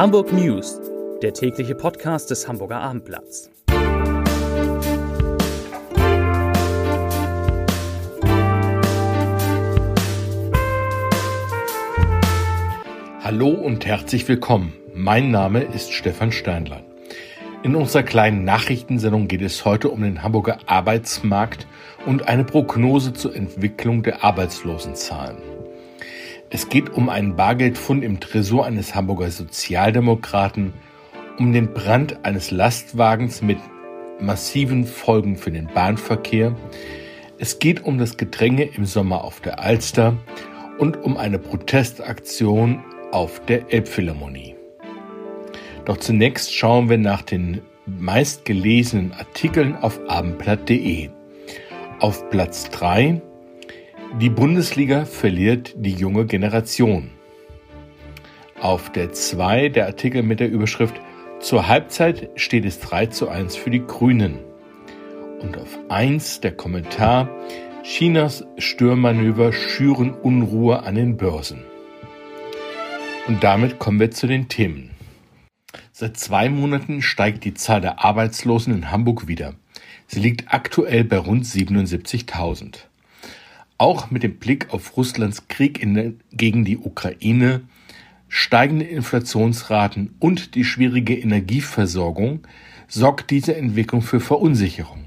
Hamburg News, der tägliche Podcast des Hamburger Abendblatts. Hallo und herzlich willkommen. Mein Name ist Stefan Steinlein. In unserer kleinen Nachrichtensendung geht es heute um den Hamburger Arbeitsmarkt und eine Prognose zur Entwicklung der Arbeitslosenzahlen. Es geht um einen Bargeldfund im Tresor eines Hamburger Sozialdemokraten, um den Brand eines Lastwagens mit massiven Folgen für den Bahnverkehr. Es geht um das Gedränge im Sommer auf der Alster und um eine Protestaktion auf der Elbphilharmonie. Doch zunächst schauen wir nach den meistgelesenen Artikeln auf abendblatt.de. Auf Platz 3 die Bundesliga verliert die junge Generation. Auf der 2 der Artikel mit der Überschrift Zur Halbzeit steht es 3 zu 1 für die Grünen. Und auf 1 der Kommentar Chinas Störmanöver schüren Unruhe an den Börsen. Und damit kommen wir zu den Themen. Seit zwei Monaten steigt die Zahl der Arbeitslosen in Hamburg wieder. Sie liegt aktuell bei rund 77.000. Auch mit dem Blick auf Russlands Krieg in, gegen die Ukraine, steigende Inflationsraten und die schwierige Energieversorgung sorgt diese Entwicklung für Verunsicherung.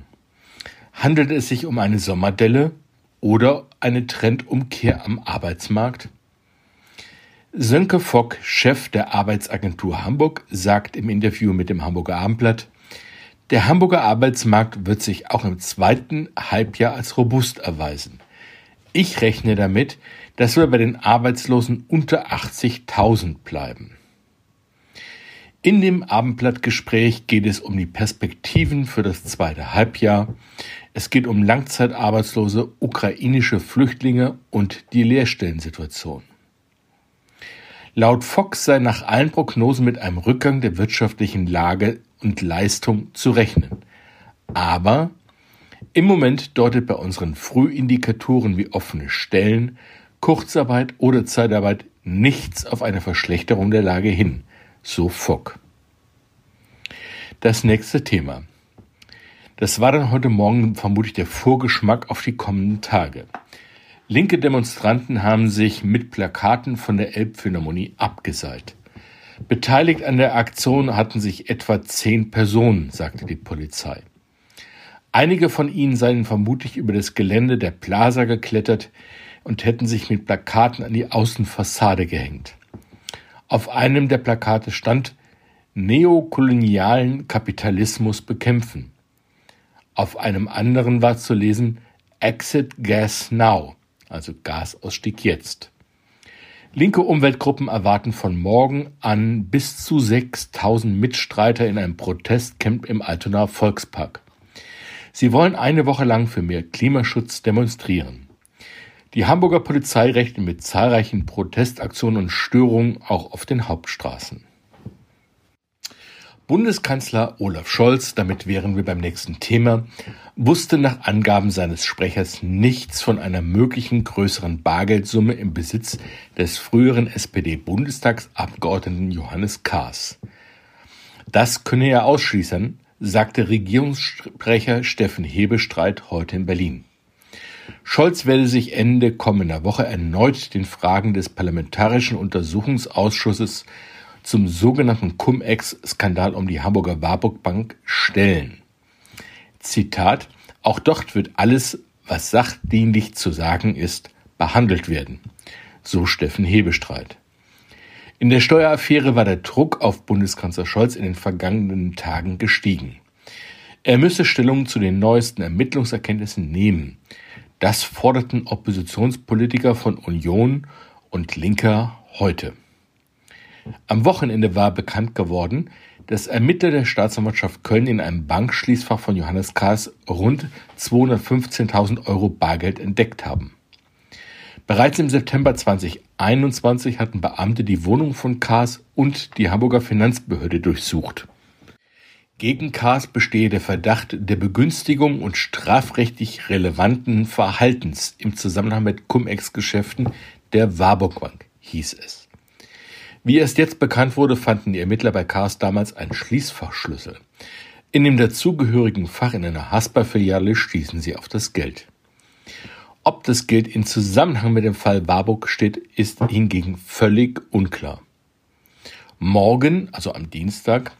Handelt es sich um eine Sommerdelle oder eine Trendumkehr am Arbeitsmarkt? Sönke Fock, Chef der Arbeitsagentur Hamburg, sagt im Interview mit dem Hamburger Abendblatt, der Hamburger Arbeitsmarkt wird sich auch im zweiten Halbjahr als robust erweisen. Ich rechne damit, dass wir bei den Arbeitslosen unter 80.000 bleiben. In dem Abendblattgespräch geht es um die Perspektiven für das zweite Halbjahr. Es geht um langzeitarbeitslose ukrainische Flüchtlinge und die Lehrstellensituation. Laut Fox sei nach allen Prognosen mit einem Rückgang der wirtschaftlichen Lage und Leistung zu rechnen. Aber im Moment deutet bei unseren Frühindikatoren wie offene Stellen, Kurzarbeit oder Zeitarbeit nichts auf eine Verschlechterung der Lage hin, so Fock. Das nächste Thema. Das war dann heute Morgen vermutlich der Vorgeschmack auf die kommenden Tage. Linke Demonstranten haben sich mit Plakaten von der Elbphilharmonie abgeseilt. Beteiligt an der Aktion hatten sich etwa zehn Personen, sagte die Polizei. Einige von ihnen seien vermutlich über das Gelände der Plaza geklettert und hätten sich mit Plakaten an die Außenfassade gehängt. Auf einem der Plakate stand Neokolonialen Kapitalismus bekämpfen. Auf einem anderen war zu lesen Exit Gas Now, also Gasausstieg jetzt. Linke Umweltgruppen erwarten von morgen an bis zu 6000 Mitstreiter in einem Protestcamp im Altonaer Volkspark. Sie wollen eine Woche lang für mehr Klimaschutz demonstrieren. Die Hamburger Polizei rechnet mit zahlreichen Protestaktionen und Störungen auch auf den Hauptstraßen. Bundeskanzler Olaf Scholz, damit wären wir beim nächsten Thema, wusste nach Angaben seines Sprechers nichts von einer möglichen größeren Bargeldsumme im Besitz des früheren SPD-Bundestagsabgeordneten Johannes Kahrs. Das könne er ausschließen, sagte Regierungssprecher Steffen Hebestreit heute in Berlin. Scholz werde sich Ende kommender Woche erneut den Fragen des Parlamentarischen Untersuchungsausschusses zum sogenannten Cum-Ex-Skandal um die Hamburger Warburg Bank stellen. Zitat, auch dort wird alles, was sachdienlich zu sagen ist, behandelt werden. So Steffen Hebestreit. In der Steueraffäre war der Druck auf Bundeskanzler Scholz in den vergangenen Tagen gestiegen. Er müsse Stellung zu den neuesten Ermittlungserkenntnissen nehmen. Das forderten Oppositionspolitiker von Union und Linker heute. Am Wochenende war bekannt geworden, dass Ermittler der Staatsanwaltschaft Köln in einem Bankschließfach von Johannes Kahrs rund 215.000 Euro Bargeld entdeckt haben. Bereits im September 2021 hatten Beamte die Wohnung von Kahrs und die Hamburger Finanzbehörde durchsucht. Gegen Kahrs bestehe der Verdacht der Begünstigung und strafrechtlich relevanten Verhaltens im Zusammenhang mit Cum-Ex-Geschäften der Warburg Bank, hieß es. Wie erst jetzt bekannt wurde, fanden die Ermittler bei Cars damals einen Schließfachschlüssel. In dem dazugehörigen Fach in einer Haspa-Filiale stießen sie auf das Geld. Ob das Geld in Zusammenhang mit dem Fall Warburg steht, ist hingegen völlig unklar. Morgen, also am Dienstag,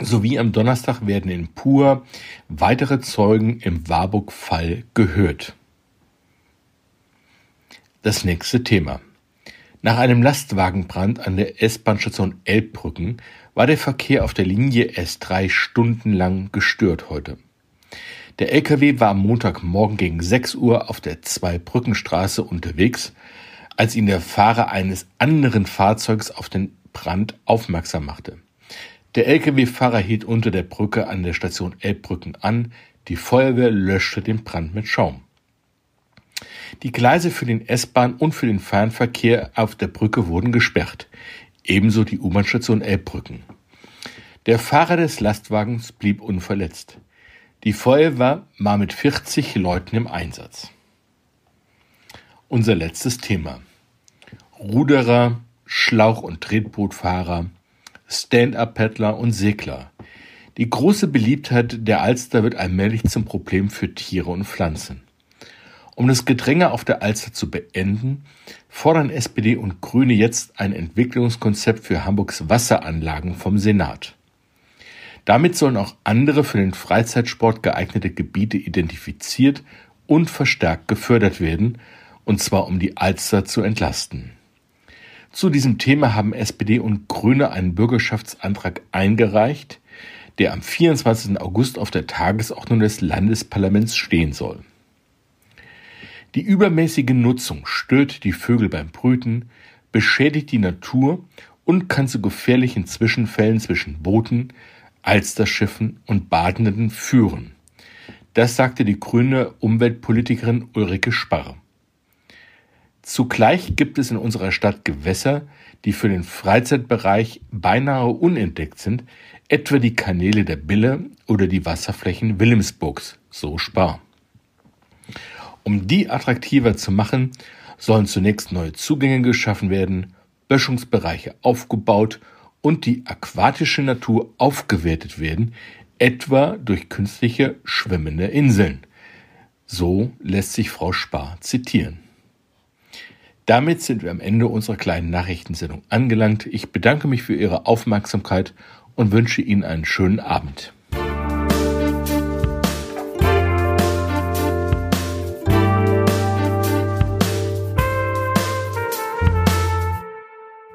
sowie am Donnerstag werden in Pur weitere Zeugen im Warburg-Fall gehört. Das nächste Thema. Nach einem Lastwagenbrand an der S-Bahn-Station Elbbrücken war der Verkehr auf der Linie S3 stundenlang gestört heute. Der LKW war am Montagmorgen gegen 6 Uhr auf der Zweibrückenstraße unterwegs, als ihn der Fahrer eines anderen Fahrzeugs auf den Brand aufmerksam machte. Der LKW-Fahrer hielt unter der Brücke an der Station Elbbrücken an, die Feuerwehr löschte den Brand mit Schaum. Die Gleise für den S-Bahn und für den Fernverkehr auf der Brücke wurden gesperrt, ebenso die U-Bahn-Station Elbbrücken. Der Fahrer des Lastwagens blieb unverletzt. Die Feuerwehr war mit 40 Leuten im Einsatz. Unser letztes Thema. Ruderer, Schlauch- und Tretbootfahrer, Stand-up-Paddler und Segler. Die große Beliebtheit der Alster wird allmählich zum Problem für Tiere und Pflanzen. Um das Gedränge auf der Alster zu beenden, fordern SPD und Grüne jetzt ein Entwicklungskonzept für Hamburgs Wasseranlagen vom Senat. Damit sollen auch andere für den Freizeitsport geeignete Gebiete identifiziert und verstärkt gefördert werden, und zwar um die Alster zu entlasten. Zu diesem Thema haben SPD und Grüne einen Bürgerschaftsantrag eingereicht, der am 24. August auf der Tagesordnung des Landesparlaments stehen soll. Die übermäßige Nutzung stört die Vögel beim Brüten, beschädigt die Natur und kann zu gefährlichen Zwischenfällen zwischen Booten, Alsterschiffen und Badenden führen. Das sagte die grüne Umweltpolitikerin Ulrike Sparre. Zugleich gibt es in unserer Stadt Gewässer, die für den Freizeitbereich beinahe unentdeckt sind, etwa die Kanäle der Bille oder die Wasserflächen Wilhelmsburgs, so Spar. Um die attraktiver zu machen, sollen zunächst neue Zugänge geschaffen werden, Böschungsbereiche aufgebaut und die aquatische Natur aufgewertet werden, etwa durch künstliche schwimmende Inseln. So lässt sich Frau Spar zitieren. Damit sind wir am Ende unserer kleinen Nachrichtensendung angelangt. Ich bedanke mich für Ihre Aufmerksamkeit und wünsche Ihnen einen schönen Abend.